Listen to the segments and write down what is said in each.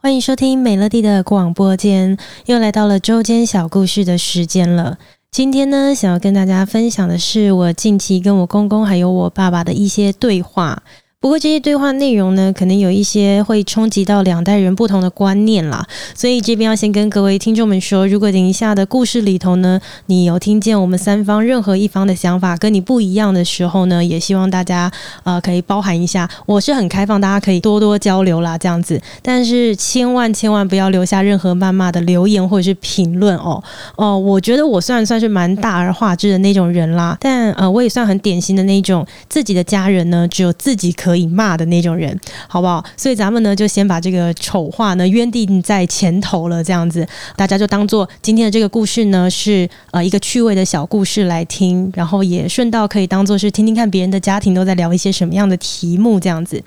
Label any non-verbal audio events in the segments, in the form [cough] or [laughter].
欢迎收听美乐蒂的广播间，又来到了周间小故事的时间了。今天呢，想要跟大家分享的是我近期跟我公公还有我爸爸的一些对话。不过这些对话内容呢，可能有一些会冲击到两代人不同的观念啦，所以这边要先跟各位听众们说，如果等一下的故事里头呢，你有听见我们三方任何一方的想法跟你不一样的时候呢，也希望大家呃可以包含一下，我是很开放，大家可以多多交流啦，这样子，但是千万千万不要留下任何谩骂的留言或者是评论哦哦，我觉得我算算是蛮大而化之的那种人啦，但呃我也算很典型的那种自己的家人呢，只有自己可。可以骂的那种人，好不好？所以咱们呢，就先把这个丑话呢约定在前头了，这样子，大家就当做今天的这个故事呢是呃一个趣味的小故事来听，然后也顺道可以当做是听听看别人的家庭都在聊一些什么样的题目，这样子。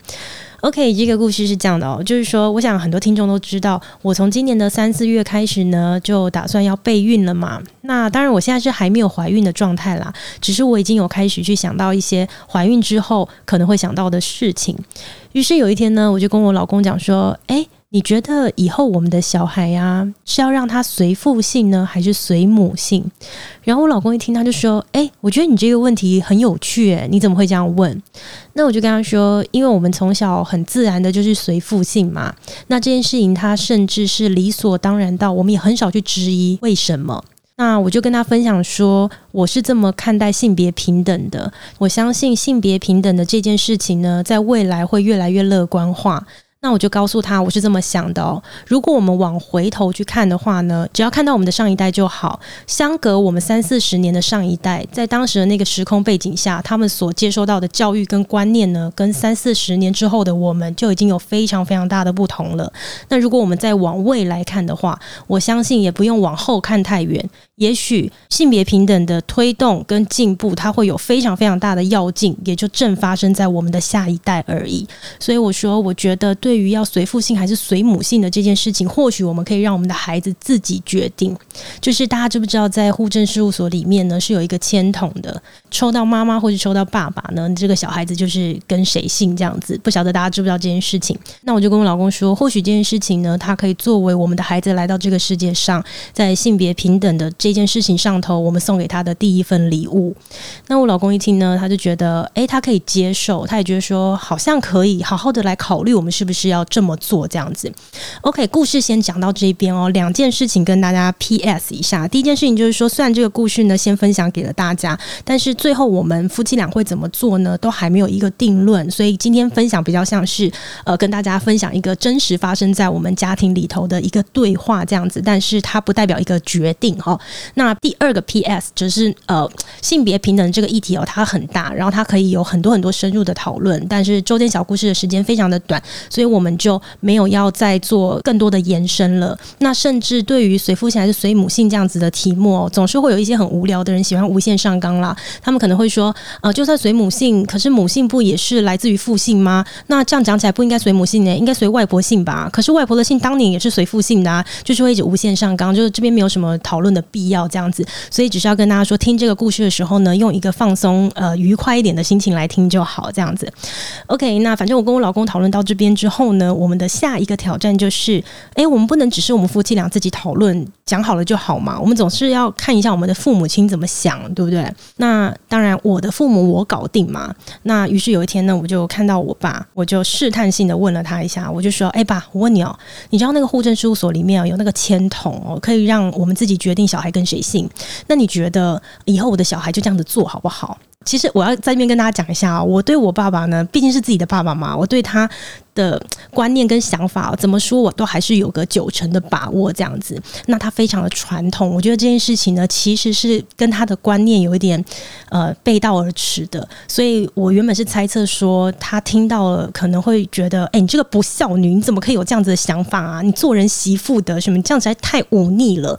OK，这个故事是这样的哦，就是说，我想很多听众都知道，我从今年的三四月开始呢，就打算要备孕了嘛。那当然，我现在是还没有怀孕的状态啦，只是我已经有开始去想到一些怀孕之后可能会想到的事情。于是有一天呢，我就跟我老公讲说，诶。你觉得以后我们的小孩呀、是要让他随父姓呢，还是随母姓？然后我老公一听，他就说：“诶，我觉得你这个问题很有趣，诶，你怎么会这样问？”那我就跟他说：“因为我们从小很自然的就是随父姓嘛，那这件事情他甚至是理所当然到，我们也很少去质疑为什么。那我就跟他分享说，我是这么看待性别平等的，我相信性别平等的这件事情呢，在未来会越来越乐观化。”那我就告诉他，我是这么想的哦。如果我们往回头去看的话呢，只要看到我们的上一代就好。相隔我们三四十年的上一代，在当时的那个时空背景下，他们所接收到的教育跟观念呢，跟三四十年之后的我们就已经有非常非常大的不同了。那如果我们再往未来看的话，我相信也不用往后看太远。也许性别平等的推动跟进步，它会有非常非常大的要劲，也就正发生在我们的下一代而已。所以我说，我觉得对于要随父姓还是随母姓的这件事情，或许我们可以让我们的孩子自己决定。就是大家知不知道，在户政事务所里面呢，是有一个签筒的，抽到妈妈或者抽到爸爸呢，这个小孩子就是跟谁姓这样子。不晓得大家知不知道这件事情？那我就跟我老公说，或许这件事情呢，它可以作为我们的孩子来到这个世界上，在性别平等的这。这件事情上头，我们送给他的第一份礼物。那我老公一听呢，他就觉得，诶，他可以接受，他也觉得说，好像可以好好的来考虑，我们是不是要这么做这样子。OK，故事先讲到这边哦。两件事情跟大家 PS 一下。第一件事情就是说，虽然这个故事呢，先分享给了大家，但是最后我们夫妻俩会怎么做呢，都还没有一个定论。所以今天分享比较像是，呃，跟大家分享一个真实发生在我们家庭里头的一个对话这样子，但是它不代表一个决定哈。那第二个 PS 就是呃性别平等这个议题哦，它很大，然后它可以有很多很多深入的讨论，但是周间小故事的时间非常的短，所以我们就没有要再做更多的延伸了。那甚至对于随父姓还是随母姓这样子的题目哦，总是会有一些很无聊的人喜欢无限上纲啦。他们可能会说，呃，就算随母姓，可是母姓不也是来自于父姓吗？那这样讲起来不应该随母姓呢，应该随外婆姓吧？可是外婆的姓当年也是随父姓的啊，就是会一直无限上纲，就是这边没有什么讨论的必必要。这样子，所以只是要跟大家说，听这个故事的时候呢，用一个放松、呃愉快一点的心情来听就好。这样子，OK。那反正我跟我老公讨论到这边之后呢，我们的下一个挑战就是，哎，我们不能只是我们夫妻俩自己讨论讲好了就好嘛，我们总是要看一下我们的父母亲怎么想，对不对？那当然，我的父母我搞定嘛。那于是有一天呢，我就看到我爸，我就试探性的问了他一下，我就说，哎爸，我问你哦，你知道那个户政事务所里面有那个签筒哦，可以让我们自己决定小孩跟谁姓，那你觉得以后我的小孩就这样子做好不好？其实我要在这边跟大家讲一下啊，我对我爸爸呢，毕竟是自己的爸爸嘛，我对他的观念跟想法怎么说，我都还是有个九成的把握这样子。那他非常的传统，我觉得这件事情呢，其实是跟他的观念有一点呃背道而驰的。所以我原本是猜测说，他听到了可能会觉得，哎，你这个不孝女，你怎么可以有这样子的想法啊？你做人媳妇的什么这样子还太忤逆了。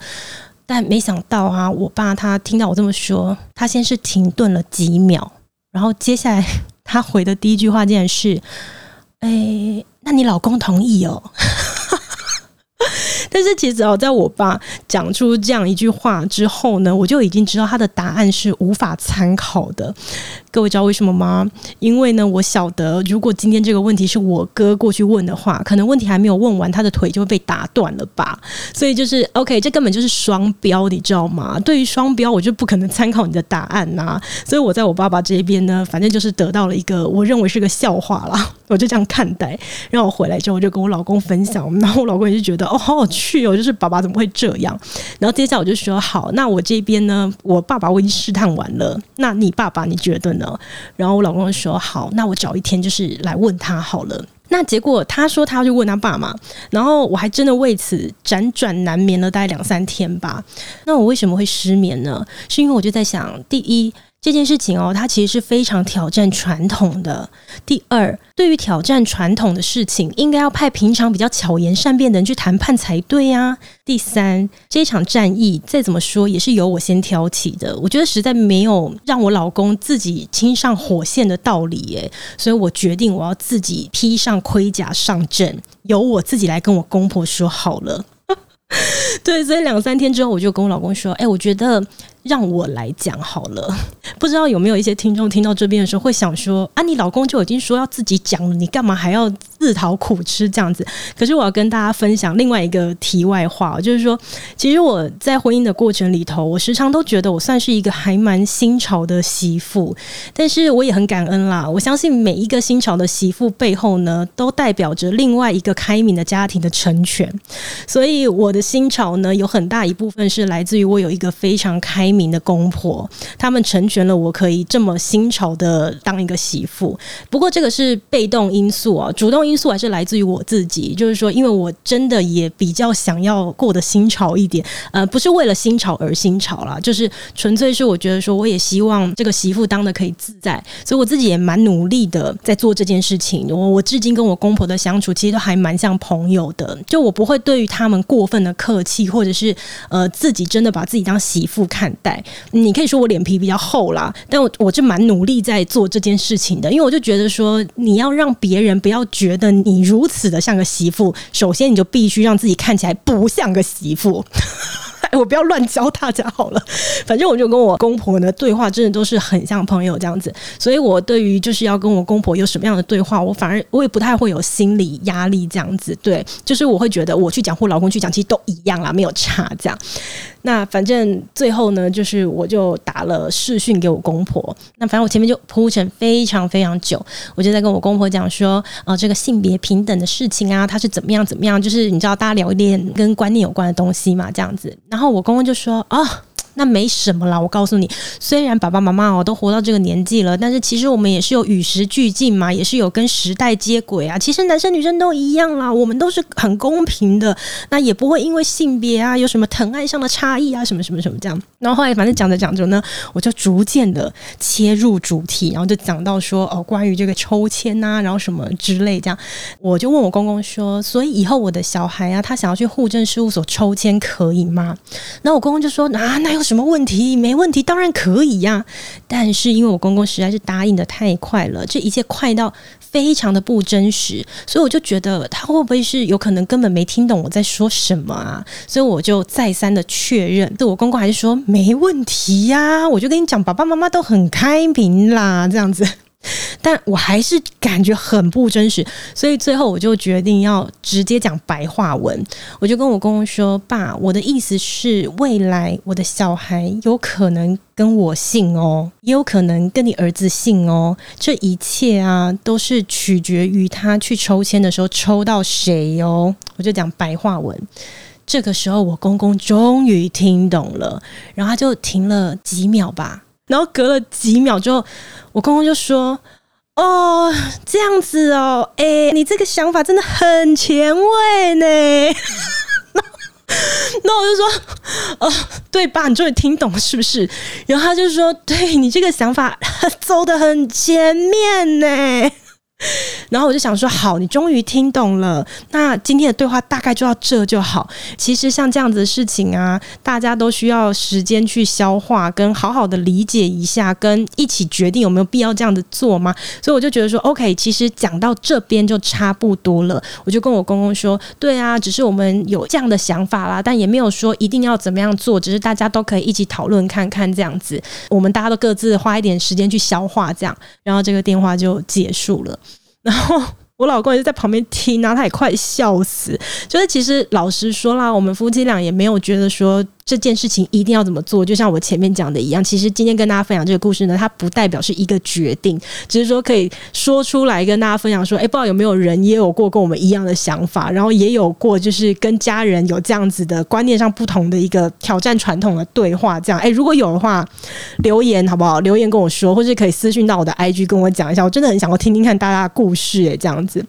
但没想到啊，我爸他听到我这么说，他先是停顿了几秒，然后接下来 [laughs] 他回的第一句话竟然是：“哎，那你老公同意哦？” [laughs] 但是其实哦，在我爸讲出这样一句话之后呢，我就已经知道他的答案是无法参考的。各位知道为什么吗？因为呢，我晓得如果今天这个问题是我哥过去问的话，可能问题还没有问完，他的腿就会被打断了吧。所以就是 OK，这根本就是双标，你知道吗？对于双标，我就不可能参考你的答案呐、所以我在我爸爸这边呢，反正就是得到了一个我认为是个笑话啦，我就这样看待。然后我回来之后，我就跟我老公分享，然后我老公也是觉得哦，好有趣去哦，就是爸爸怎么会这样？然后接下来我就说好，那我这边呢，我爸爸我已经试探完了，那你爸爸你觉得呢？然后我老公就说好，那我找一天就是来问他好了。那结果他说他要去问他爸妈，然后我还真的为此辗转难眠了大概两三天吧。那我为什么会失眠呢？是因为我就在想，第一。这件事情哦，它其实是非常挑战传统的。第二，对于挑战传统的事情，应该要派平常比较巧言善辩的人去谈判才对呀。第三，这场战役再怎么说也是由我先挑起的，我觉得实在没有让我老公自己亲上火线的道理耶，所以我决定我要自己披上盔甲上阵，由我自己来跟我公婆说好了。[laughs] 对，所以两三天之后，我就跟我老公说：“哎，我觉得。”让我来讲好了，[laughs] 不知道有没有一些听众听到这边的时候会想说啊，你老公就已经说要自己讲了，你干嘛还要自讨苦吃这样子？可是我要跟大家分享另外一个题外话，就是说，其实我在婚姻的过程里头，我时常都觉得我算是一个还蛮新潮的媳妇，但是我也很感恩啦。我相信每一个新潮的媳妇背后呢，都代表着另外一个开明的家庭的成全。所以我的新潮呢，有很大一部分是来自于我有一个非常开。名的公婆，他们成全了我可以这么新潮的当一个媳妇。不过这个是被动因素啊，主动因素还是来自于我自己。就是说，因为我真的也比较想要过得新潮一点，呃，不是为了新潮而新潮啦，就是纯粹是我觉得说，我也希望这个媳妇当的可以自在，所以我自己也蛮努力的在做这件事情。我我至今跟我公婆的相处，其实都还蛮像朋友的，就我不会对于他们过分的客气，或者是呃自己真的把自己当媳妇看。带你可以说我脸皮比较厚啦，但我我就蛮努力在做这件事情的，因为我就觉得说，你要让别人不要觉得你如此的像个媳妇，首先你就必须让自己看起来不像个媳妇。[laughs] 我不要乱教大家好了，反正我就跟我公婆呢对话，真的都是很像朋友这样子，所以我对于就是要跟我公婆有什么样的对话，我反而我也不太会有心理压力这样子，对，就是我会觉得我去讲或老公去讲，其实都一样啦，没有差这样。那反正最后呢，就是我就打了视讯给我公婆，那反正我前面就铺陈非常非常久，我就在跟我公婆讲说，啊、这个性别平等的事情啊，它是怎么样怎么样，就是你知道大家聊一点跟观念有关的东西嘛，这样子，然后。然后我公公就说啊。那没什么啦，我告诉你，虽然爸爸妈妈哦都活到这个年纪了，但是其实我们也是有与时俱进嘛，也是有跟时代接轨啊。其实男生女生都一样啦，我们都是很公平的，那也不会因为性别啊有什么疼爱上的差异啊，什么什么什么这样。然后后来反正讲着讲着呢，我就逐渐的切入主题，然后就讲到说哦，关于这个抽签呐，然后什么之类这样，我就问我公公说，所以以后我的小孩啊，他想要去户政事务所抽签可以吗？那我公公就说啊，那有。什么问题？没问题，当然可以呀。但是因为我公公实在是答应的太快了，这一切快到非常的不真实，所以我就觉得他会不会是有可能根本没听懂我在说什么啊？所以我就再三的确认，对我公公还是说没问题呀。我就跟你讲，爸爸妈妈都很开明啦，这样子。但我还是感觉很不真实，所以最后我就决定要直接讲白话文。我就跟我公公说：“爸，我的意思是，未来我的小孩有可能跟我姓哦，也有可能跟你儿子姓哦。这一切啊，都是取决于他去抽签的时候抽到谁哦。”我就讲白话文。这个时候，我公公终于听懂了，然后他就停了几秒吧。然后隔了几秒之后，我公公就说：“哦，这样子哦，哎，你这个想法真的很前卫呢。[laughs] ”那我就说：“哦，对吧？你终于听懂了是不是？”然后他就说：“对，你这个想法走的很前面呢。” [laughs] 然后我就想说，好，你终于听懂了。那今天的对话大概就到这就好。其实像这样子的事情啊，大家都需要时间去消化，跟好好的理解一下，跟一起决定有没有必要这样子做吗？所以我就觉得说，OK，其实讲到这边就差不多了。我就跟我公公说，对啊，只是我们有这样的想法啦，但也没有说一定要怎么样做，只是大家都可以一起讨论看看这样子。我们大家都各自花一点时间去消化，这样，然后这个电话就结束了。然后我老公也是在旁边听，然后他也快笑死。就是其实老实说啦，我们夫妻俩也没有觉得说。这件事情一定要怎么做？就像我前面讲的一样，其实今天跟大家分享这个故事呢，它不代表是一个决定，只是说可以说出来跟大家分享说，哎，不知道有没有人也有过跟我们一样的想法，然后也有过就是跟家人有这样子的观念上不同的一个挑战传统的对话，这样，哎，如果有的话，留言好不好？留言跟我说，或是可以私讯到我的 IG 跟我讲一下，我真的很想要听听看大家的故事，哎，这样子，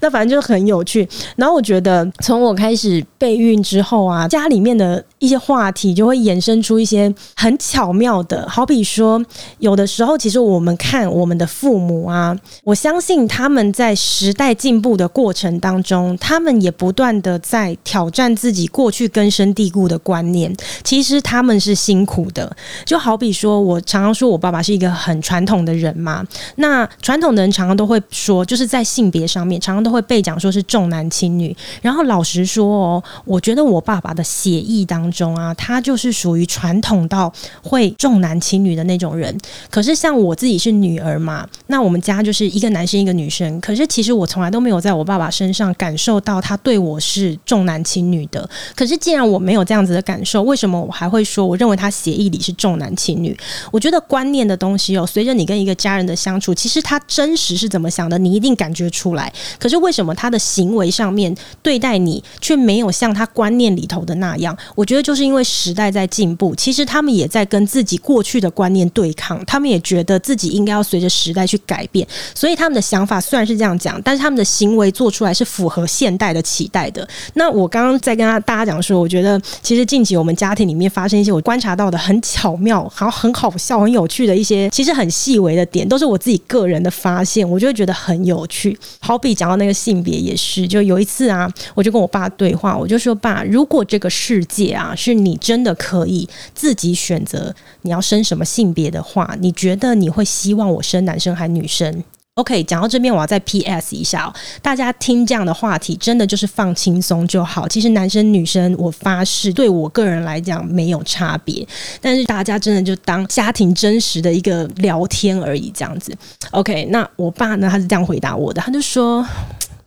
那反正就很有趣。然后我觉得从我开始备孕之后啊，家里面的一些话题就会衍生出一些很巧妙的，好比说，有的时候其实我们看我们的父母啊，我相信他们在时代进步的过程当中，他们也不断的在挑战自己过去根深蒂固的观念。其实他们是辛苦的，就好比说，我常常说我爸爸是一个很传统的人嘛。那传统的人常常都会说，就是在性别上面，常常都会被讲说是重男轻女。然后老实说哦，我觉得我爸爸的写意当中啊。他就是属于传统到会重男轻女的那种人。可是像我自己是女儿嘛，那我们家就是一个男生一个女生。可是其实我从来都没有在我爸爸身上感受到他对我是重男轻女的。可是既然我没有这样子的感受，为什么我还会说我认为他协议里是重男轻女？我觉得观念的东西哦，随着你跟一个家人的相处，其实他真实是怎么想的，你一定感觉出来。可是为什么他的行为上面对待你却没有像他观念里头的那样？我觉得就是因为。时代在进步，其实他们也在跟自己过去的观念对抗。他们也觉得自己应该要随着时代去改变，所以他们的想法虽然是这样讲，但是他们的行为做出来是符合现代的期待的。那我刚刚在跟他大家讲说，我觉得其实近期我们家庭里面发生一些我观察到的很巧妙、好很好笑、很有趣的一些，其实很细微的点，都是我自己个人的发现，我就会觉得很有趣。好比讲到那个性别也是，就有一次啊，我就跟我爸对话，我就说：“爸，如果这个世界啊是你。”真的可以自己选择你要生什么性别的话，你觉得你会希望我生男生还女生？OK，讲到这边我要再 PS 一下哦，大家听这样的话题真的就是放轻松就好。其实男生女生，我发誓对我个人来讲没有差别，但是大家真的就当家庭真实的一个聊天而已，这样子。OK，那我爸呢，他是这样回答我的，他就说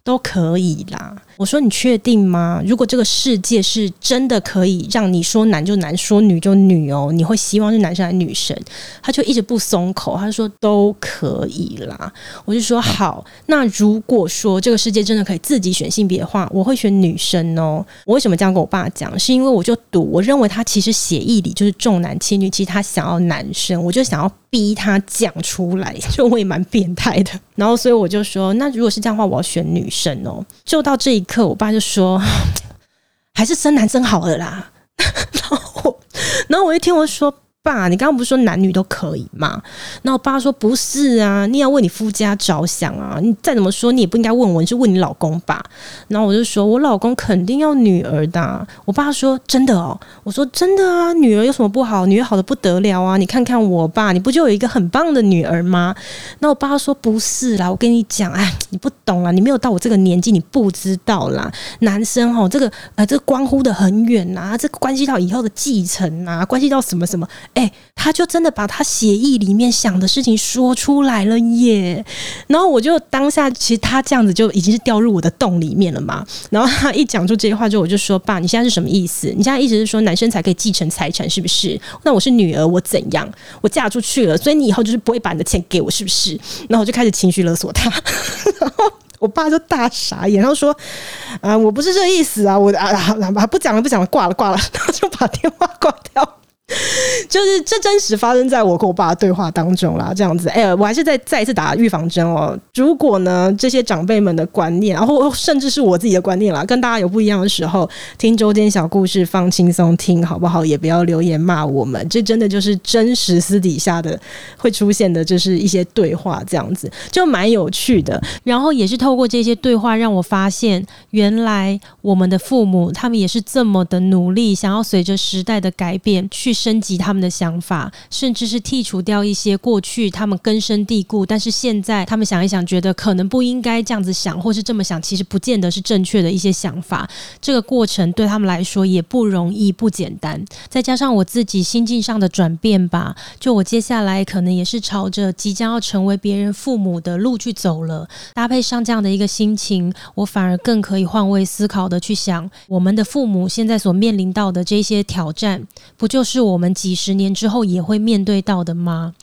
都可以啦。我说你确定吗？如果这个世界是真的可以让你说男就男，说女就女哦，你会希望是男生还是女生？他就一直不松口，他说都可以啦。我就说好，那如果说这个世界真的可以自己选性别的话，我会选女生哦。我为什么这样跟我爸讲？是因为我就赌，我认为他其实血液里就是重男轻女，其实他想要男生，我就想要逼他讲出来，就我也蛮变态的。然后所以我就说，那如果是这样的话，我要选女生哦。就到这一。可，我爸就说，还是生男生好了啦。然后，然后我一听，我说。爸，你刚刚不是说男女都可以吗？那我爸说不是啊，你要为你夫家着想啊，你再怎么说你也不应该问我，你是问你老公吧？然后我就说我老公肯定要女儿的。我爸说真的哦，我说真的啊，女儿有什么不好？女儿好的不得了啊！你看看我爸，你不就有一个很棒的女儿吗？那我爸说不是啦，我跟你讲，哎，你不懂啦，你没有到我这个年纪，你不知道啦。男生哦，这个呃，这关乎的很远呐，这关系到以后的继承啊，关系到什么什么。哎，他就真的把他协议里面想的事情说出来了耶！然后我就当下，其实他这样子就已经是掉入我的洞里面了嘛。然后他一讲出这些话之后，我就说：“爸，你现在是什么意思？你现在意思是说男生才可以继承财产，是不是？那我是女儿，我怎样？我嫁出去了，所以你以后就是不会把你的钱给我，是不是？”然后我就开始情绪勒索他，然后我爸就大傻眼，然后说：“啊、我不是这意思啊！我啊啊，不讲了，不讲了，挂了，挂了。”然后就把电话挂掉。[laughs] 就是这真实发生在我跟我爸的对话当中啦，这样子。哎、欸，我还是再再一次打预防针哦。如果呢，这些长辈们的观念，然后甚至是我自己的观念啦，跟大家有不一样的时候，听周间小故事放轻松听，好不好？也不要留言骂我们，这真的就是真实私底下的会出现的，就是一些对话，这样子就蛮有趣的。然后也是透过这些对话，让我发现，原来我们的父母他们也是这么的努力，想要随着时代的改变去升级他他们的想法，甚至是剔除掉一些过去他们根深蒂固，但是现在他们想一想，觉得可能不应该这样子想，或是这么想，其实不见得是正确的一些想法。这个过程对他们来说也不容易、不简单。再加上我自己心境上的转变吧，就我接下来可能也是朝着即将要成为别人父母的路去走了。搭配上这样的一个心情，我反而更可以换位思考的去想，我们的父母现在所面临到的这些挑战，不就是我们几十年之后也会面对到的吗？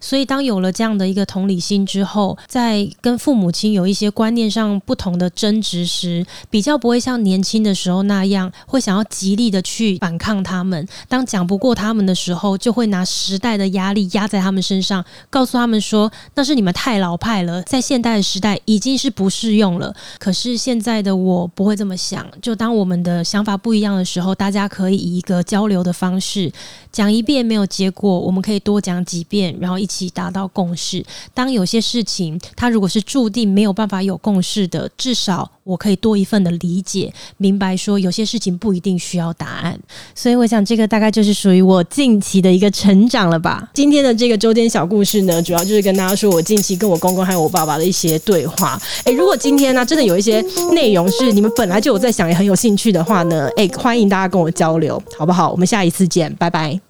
所以，当有了这样的一个同理心之后，在跟父母亲有一些观念上不同的争执时，比较不会像年轻的时候那样，会想要极力的去反抗他们。当讲不过他们的时候，就会拿时代的压力压在他们身上，告诉他们说：“那是你们太老派了，在现代的时代已经是不适用了。”可是现在的我不会这么想。就当我们的想法不一样的时候，大家可以以一个交流的方式讲一遍没有结果，我们可以多讲几遍，然后一。一起达到共识。当有些事情，它如果是注定没有办法有共识的，至少我可以多一份的理解，明白说有些事情不一定需要答案。所以，我想这个大概就是属于我近期的一个成长了吧。今天的这个周间小故事呢，主要就是跟大家说我近期跟我公公还有我爸爸的一些对话。诶，如果今天呢，真的有一些内容是你们本来就有在想也很有兴趣的话呢，诶，欢迎大家跟我交流，好不好？我们下一次见，拜拜。